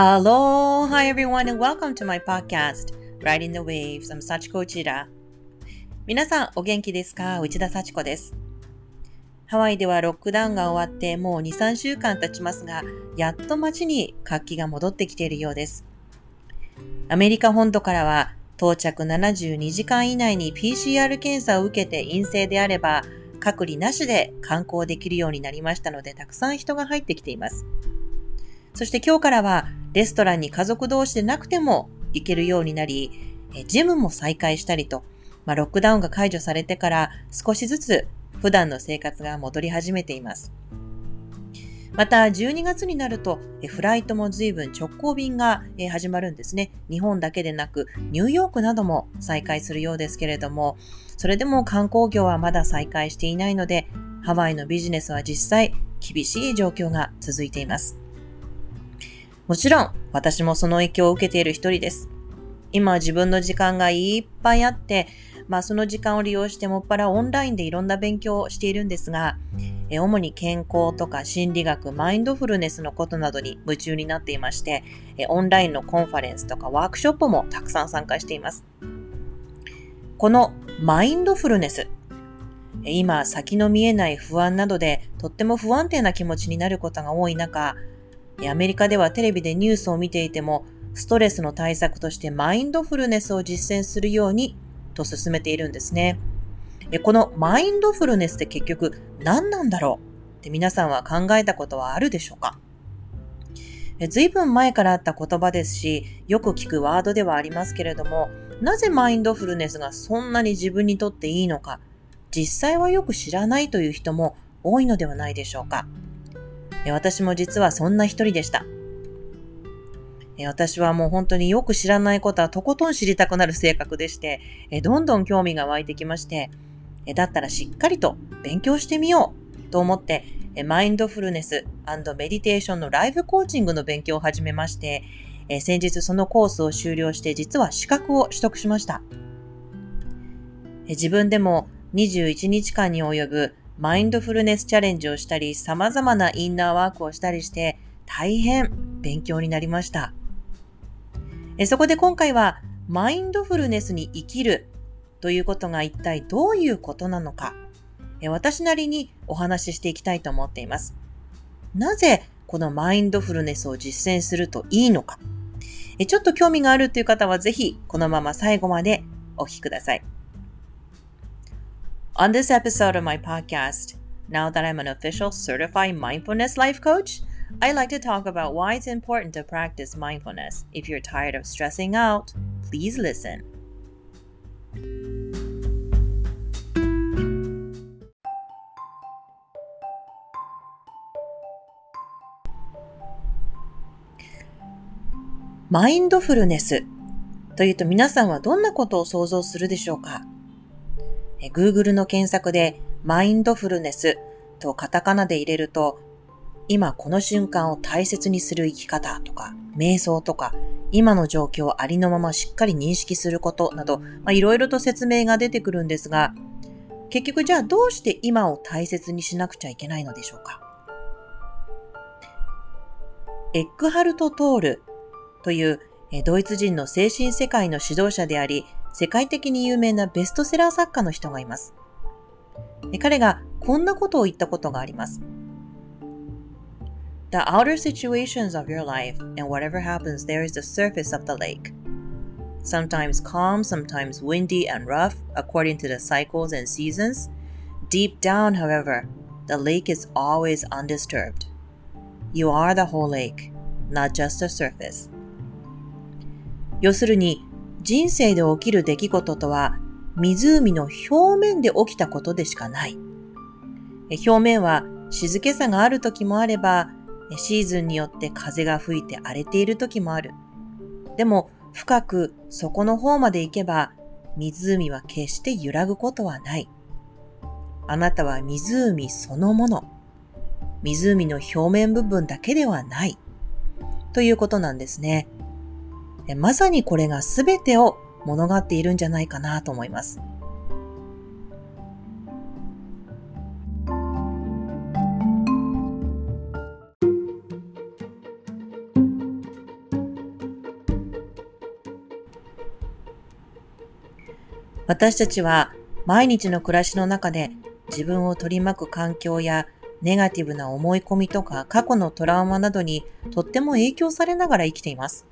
Aloha everyone and welcome to my podcast, Riding the Waves. I'm Sachiko Uchida. 皆さんお元気ですか？内田幸子です。ハワイではロックダウンが終わってもう2、3週間経ちますが、やっと街に活気が戻ってきているようです。アメリカ本土からは到着72時間以内に PCR 検査を受けて陰性であれば、隔離なしで観光できるようになりましたので、たくさん人が入ってきています。そして今日からはレストランに家族同士でなくても行けるようになり、ジムも再開したりと、まあ、ロックダウンが解除されてから少しずつ普段の生活が戻り始めています。また、12月になると、フライトも随分直行便が始まるんですね。日本だけでなく、ニューヨークなども再開するようですけれども、それでも観光業はまだ再開していないので、ハワイのビジネスは実際厳しい状況が続いています。もちろん、私もその影響を受けている一人です。今自分の時間がいっぱいあって、まあその時間を利用してもっぱらオンラインでいろんな勉強をしているんですが、え主に健康とか心理学、マインドフルネスのことなどに夢中になっていまして、えオンラインのコンファレンスとかワークショップもたくさん参加しています。このマインドフルネス、今先の見えない不安などでとっても不安定な気持ちになることが多い中、アメリカではテレビでニュースを見ていても、ストレスの対策としてマインドフルネスを実践するようにと進めているんですね。このマインドフルネスって結局何なんだろう？って皆さんは考えたことはあるでしょうか？随分前からあった言葉ですし、よく聞くワードではありますけれども、なぜマインドフルネスがそんなに自分にとっていいのか、実際はよく知らないという人も多いのではないでしょうか？私も実はそんな一人でした。私はもう本当によく知らないことはとことん知りたくなる性格でして、どんどん興味が湧いてきまして、だったらしっかりと勉強してみようと思って、マインドフルネスメディテーションのライブコーチングの勉強を始めまして、先日そのコースを終了して実は資格を取得しました。自分でも21日間に及ぶマインドフルネスチャレンジをしたり、様々なインナーワークをしたりして、大変勉強になりました。そこで今回は、マインドフルネスに生きるということが一体どういうことなのか、私なりにお話ししていきたいと思っています。なぜこのマインドフルネスを実践するといいのか、ちょっと興味があるという方はぜひこのまま最後までお聞きください。On this episode of my podcast, now that I'm an official certified mindfulness life coach, I like to talk about why it's important to practice mindfulness. If you're tired of stressing out, please listen. マインドフルネスというと皆さんはどんなことを想像するでしょうか Google の検索でマインドフルネスとカタカナで入れると、今この瞬間を大切にする生き方とか、瞑想とか、今の状況をありのまましっかり認識することなど、いろいろと説明が出てくるんですが、結局じゃあどうして今を大切にしなくちゃいけないのでしょうか？エッグハルト・トールというドイツ人の精神世界の指導者であり、世界的に有名なベストセラー作家の人がいます。彼がこんなことを言ったことがあります。The outer situations of your life and whatever happens there is the surface of the lake. Sometimes calm, sometimes windy and rough according to the cycles and seasons. Deep down, however, the lake is always undisturbed. You are the whole lake, not just the surface. 要するに、人生で起きる出来事とは湖の表面で起きたことでしかない。表面は静けさがある時もあれば、シーズンによって風が吹いて荒れている時もある。でも深く底の方まで行けば湖は決して揺らぐことはない。あなたは湖そのもの。湖の表面部分だけではない。ということなんですね。まさにこれが全てを物語っているんじゃないかなと思います。私たちは毎日の暮らしの中で自分を取り巻く環境やネガティブな思い込みとか過去のトラウマなどにとっても影響されながら生きています。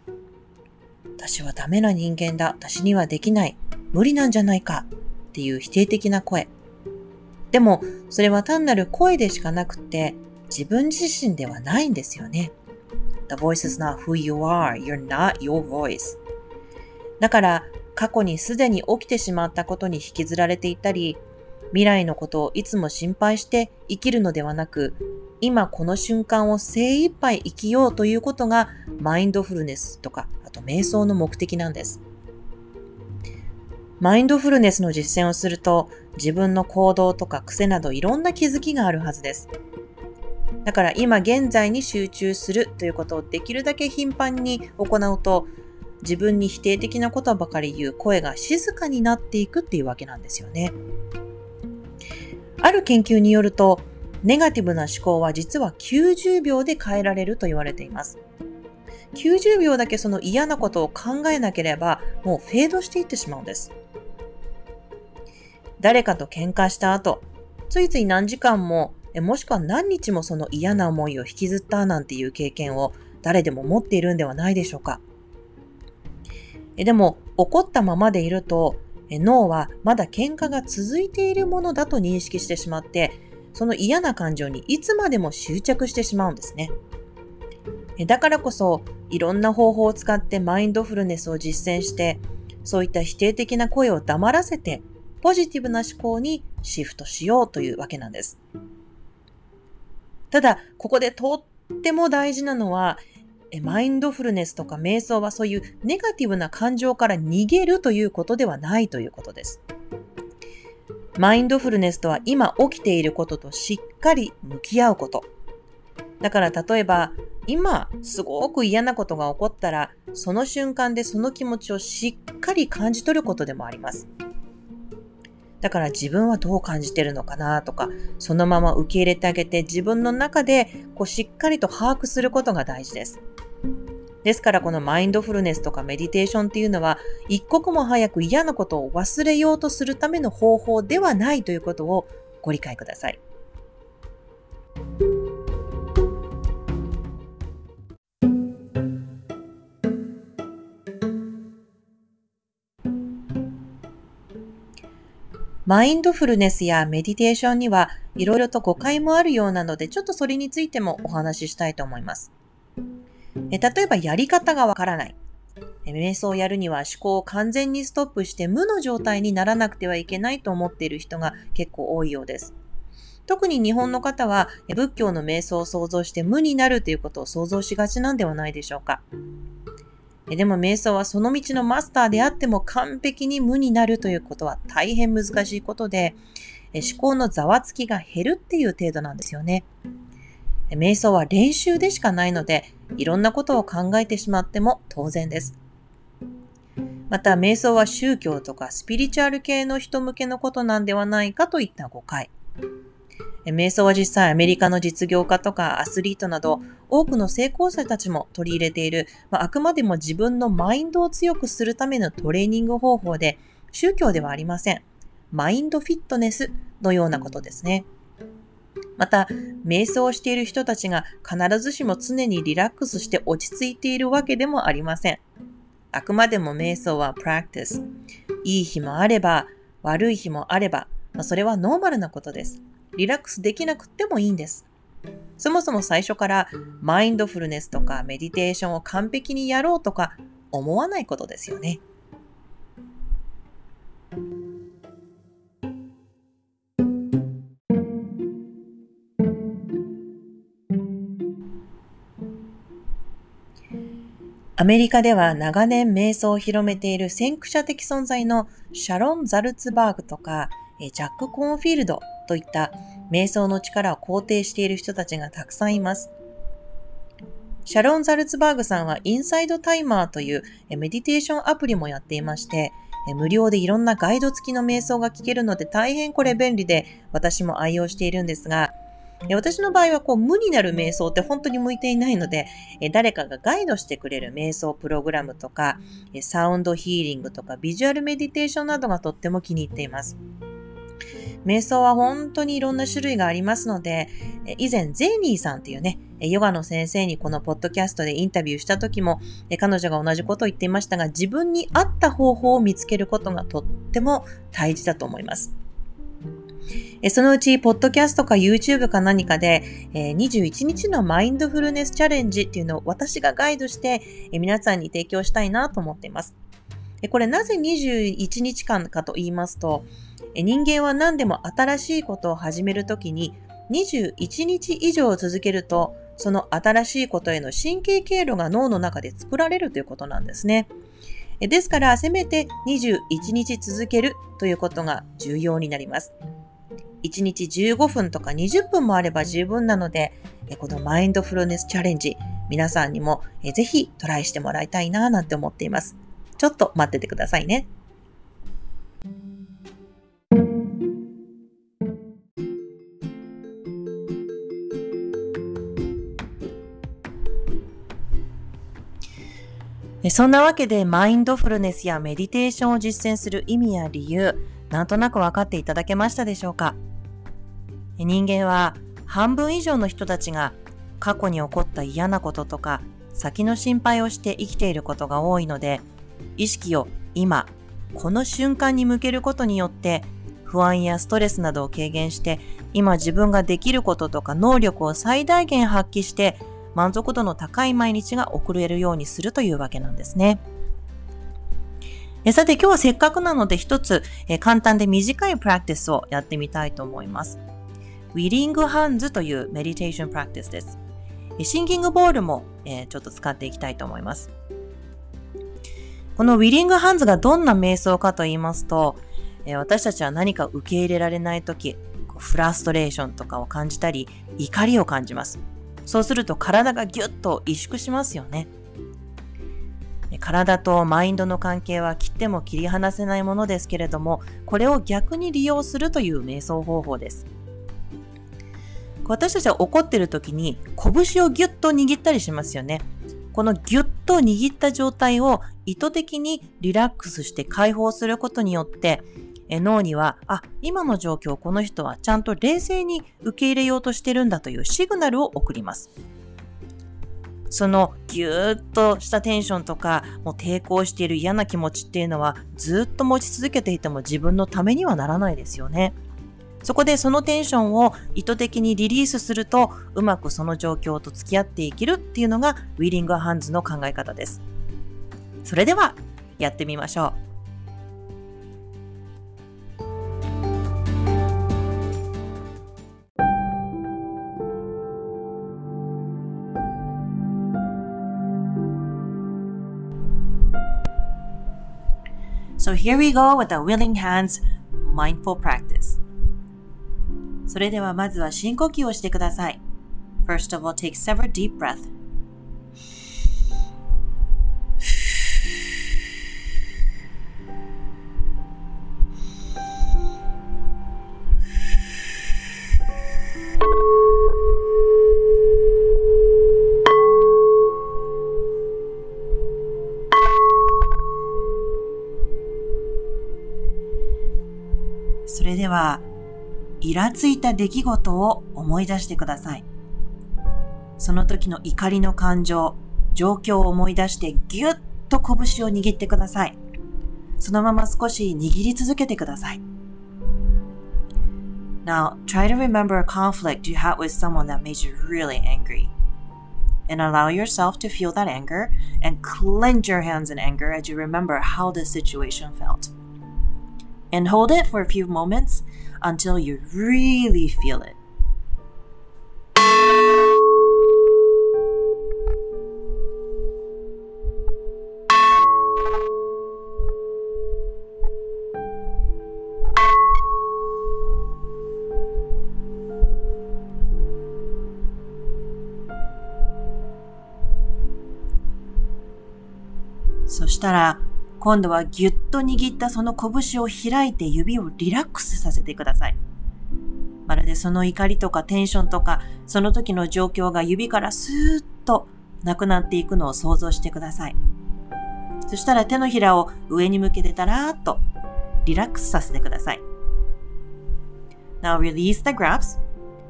私はダメな人間だ。私にはできない。無理なんじゃないか。っていう否定的な声。でも、それは単なる声でしかなくって、自分自身ではないんですよね。The voice is not who you are. You're not your voice. だから、過去にすでに起きてしまったことに引きずられていたり、未来のことをいつも心配して生きるのではなく、今この瞬間を精一杯生きようということがマインドフルネスとか、と瞑想の目的なんです。マインドフルネスの実践をすると自分の行動とか癖などいろんな気づきがあるはずです。だから今現在に集中するということをできるだけ頻繁に行うと自分に否定的なことばかり言う声が静かになっていくっていうわけなんですよね。ある研究によると、ネガティブな思考は実は90秒で変えられると言われています。90秒だけその嫌なことを考えなければ、もうフェードしていってしまうんです。誰かと喧嘩した後、ついつい何時間も、もしくは何日もその嫌な思いを引きずったなんていう経験を誰でも持っているんではないでしょうか。でも、怒ったままでいると、脳はまだ喧嘩が続いているものだと認識してしまって、その嫌な感情にいつまでも執着してしまうんですね。だからこそ、いろんな方法を使ってマインドフルネスを実践して、そういった否定的な声を黙らせて、ポジティブな思考にシフトしようというわけなんです。ただ、ここでとっても大事なのは、マインドフルネスとか瞑想はそういうネガティブな感情から逃げるということではないということです。マインドフルネスとは今起きていることとしっかり向き合うこと。だから例えば今すごく嫌なことが起こったらその瞬間でその気持ちをしっかり感じ取ることでもあります。だから自分はどう感じてるのかなとか、そのまま受け入れてあげて自分の中でこうしっかりと把握することが大事です。ですからこのマインドフルネスとかメディテーションっていうのは一刻も早く嫌なことを忘れようとするための方法ではないということをご理解ください。マインドフルネスやメディテーションにはいろいろと誤解もあるようなので、ちょっとそれについてもお話ししたいと思います。え例えばやり方がわからない。瞑想をやるには思考を完全にストップして無の状態にならなくてはいけないと思っている人が結構多いようです。特に日本の方は仏教の瞑想を想像して無になるということを想像しがちなんではないでしょうか。でも瞑想はその道のマスターであっても完璧に無になるということは大変難しいことで、思考のざわつきが減るっていう程度なんですよね。瞑想は練習でしかないので、いろんなことを考えてしまっても当然です。また、瞑想は宗教とかスピリチュアル系の人向けのことなんではないかといった誤解。瞑想は実際アメリカの実業家とかアスリートなど多くの成功者たちも取り入れている、まあ、あくまでも自分のマインドを強くするためのトレーニング方法で宗教ではありません。マインドフィットネスのようなことですね。また、瞑想をしている人たちが必ずしも常にリラックスして落ち着いているわけでもありません。あくまでも瞑想はプラクティス。いい日もあれば、悪い日もあれば、まあ、それはノーマルなことです。リラックスできなくてもいいんです。そもそも最初からマインドフルネスとかメディテーションを完璧にやろうとか思わないことですよね。アメリカでは長年瞑想を広めている先駆者的存在のシャロン・ザルツバーグとかジャック・コーンフィールドといった瞑想の力を肯定している人たちがたくさんいます。シャロン・ザルツバーグさんはインサイドタイマーというメディテーションアプリもやっていまして、無料でいろんなガイド付きの瞑想が聞けるので大変これ便利で私も愛用しているんですが、私の場合はこう無になる瞑想って本当に向いていないので、誰かがガイドしてくれる瞑想プログラムとか、サウンドヒーリングとかビジュアルメディテーションなどがとっても気に入っています。瞑想は本当にいろんな種類がありますので、以前ゼーニーさんっていうね、ヨガの先生にこのポッドキャストでインタビューした時も、彼女が同じことを言っていましたが、自分に合った方法を見つけることがとっても大事だと思います。そのうち、ポッドキャストか YouTube か何かで、21日のマインドフルネスチャレンジっていうのを私がガイドして、皆さんに提供したいなと思っています。これなぜ21日間かと言いますと、人間は何でも新しいことを始めるときに21日以上続けると、その新しいことへの神経経路が脳の中で作られるということなんですね。ですから、せめて21日続けるということが重要になります。1日15分とか20分もあれば十分なので、このマインドフルネスチャレンジ、皆さんにもぜひトライしてもらいたいななんて思っています。ちょっと待っててくださいね。そんなわけでマインドフルネスやメディテーションを実践する意味や理由、なんとなく分かっていただけましたでしょうか？人間は半分以上の人たちが過去に起こった嫌なこととか先の心配をして生きていることが多いので意識を今この瞬間に向けることによって不安やストレスなどを軽減して今自分ができることとか能力を最大限発揮して満足度の高い毎日が送れるようにするというわけなんですね。さて今日はせっかくなので一つ簡単で短いプラクティスをやってみたいと思います。ウィリングハンズというメディテーションプラクティスです。シンキングボールもちょっと使っていきたいと思います。このウィリングハンズがどんな瞑想かと言いますと、私たちは何か受け入れられないとき、フラストレーションとかを感じたり、怒りを感じます。そうすると体がギュッと萎縮しますよね。体とマインドの関係は切っても切り離せないものですけれども、これを逆に利用するという瞑想方法です。私たちは怒ってる時に拳をギュッと握ったりしますよね。このギュッと握った状態を意図的にリラックスして解放することによって、え脳には、あ、今の状況この人はちゃんと冷静に受け入れようとしてるんだというシグナルを送ります。そのギューッとしたテンションとか、もう抵抗している嫌な気持ちっていうのはずっと持ち続けていても自分のためにはならないですよね。そこでそのテンションを意図的にリリースすると、うまくその状況と付き合っていけるっていうのがウィリングハンズの考え方です。それでは、やってみましょう。here we go with the willing hands mindful practice. それではまずは深呼吸をしてください。First of all, take several deep breaths. ついた出来事を思い出してください。その時の怒りの感情、状況を思い出してぎゅっと拳を握ってください。そのまま少し握り続けてください。Now, try to remember a conflict you had with someone that made you really angry. And allow yourself to feel that anger and clench your hands in anger as you remember how the situation felt. And hold it for a few moments until you really feel it. そしたら 今度はぎゅっと握ったその拳を開いて指をリラックスさせてください。ま、るでその怒りとかテンションとか、その時の状況が指からスーッとなくなっていくのを想像してください。そしたら手のひらを上に向けてたらーっとリラックスさせてください。Now release the grasp,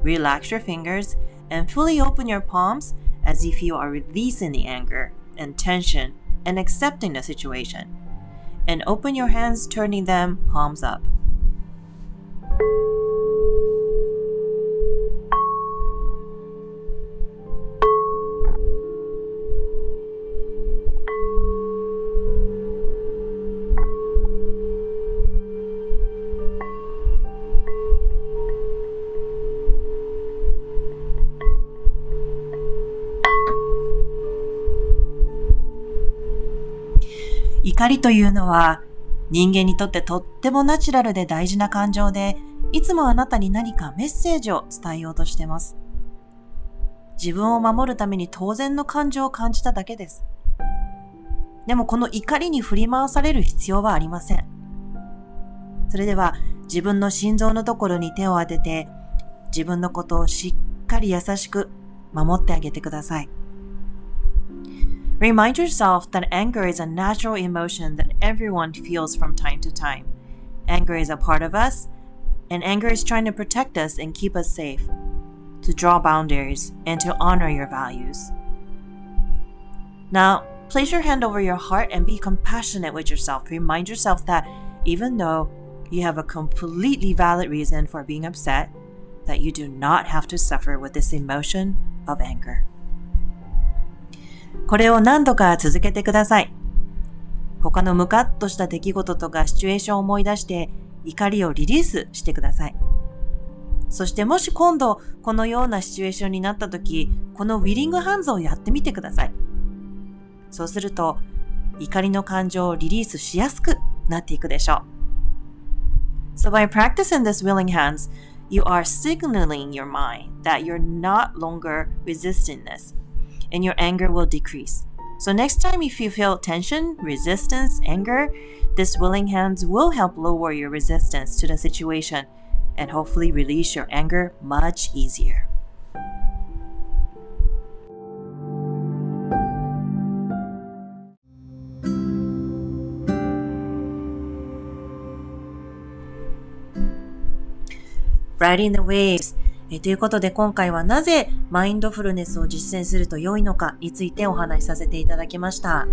relax your fingers, and fully open your palms as if you are releasing the anger and tension and accepting the situation. And open your hands, turning them palms up. 怒りというのは人間にとってとってもナチュラルで大事な感情で、いつもあなたに何かメッセージを伝えようとしています。自分を守るために当然の感情を感じただけです。でもこの怒りに振り回される必要はありません。それでは自分の心臓のところに手を当てて、自分のことをしっかり優しく守ってあげてください。Remind yourself that anger is a natural emotion that everyone feels from time to time. Anger is a part of us, and anger is trying to protect us and keep us safe, to draw boundaries, and to honor your values. Now, place your hand over your heart and be compassionate with yourself. Remind yourself that even though you have a completely valid reason for being upset, that you do not have to suffer with this emotion of anger. これを何度か続けてください。他のムカッとした出来事とかシチュエーションを思い出して怒りをリリースしてください。そしてもし今度このようなシチュエーションになった時、このウィリングハンズをやってみてください。そうすると怒りの感情をリリースしやすくなっていくでしょう。So by practicing this willing hands, you are signaling your mind that you're not longer resisting this. And your anger will decrease. So, next time if you feel tension, resistance, anger, this willing hands will help lower your resistance to the situation and hopefully release your anger much easier. Riding the waves えということで今回はなぜマインドフルネスを実践すると良いのかについてお話しさせていただきました。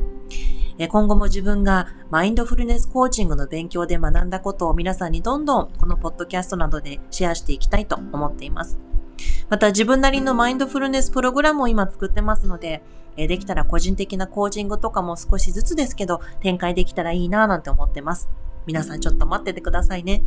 え今後も自分がマインドフルネスコーチングの勉強で学んだことを皆さんにどんどんこのポッドキャストなどでシェアしていきたいと思っています。また自分なりのマインドフルネスプログラムを今作ってますので、えできたら個人的なコーチングとかも少しずつですけど展開できたらいいなぁなんて思ってます。皆さんちょっと待っててくださいね。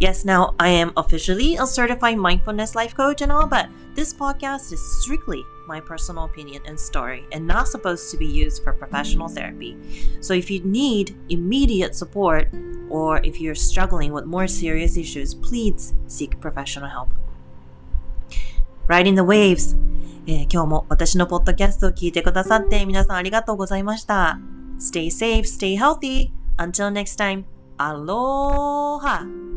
Yes, now I am officially a certified mindfulness life coach and all, but this podcast is strictly my personal opinion and story and not supposed to be used for professional therapy. So if you need immediate support or if you're struggling with more serious issues, please seek professional help. Riding the waves えー、今日も私のポッドキャストを聞いてくださって皆さんありがとうございました。Stay safe, stay healthy. Until next time, aloha!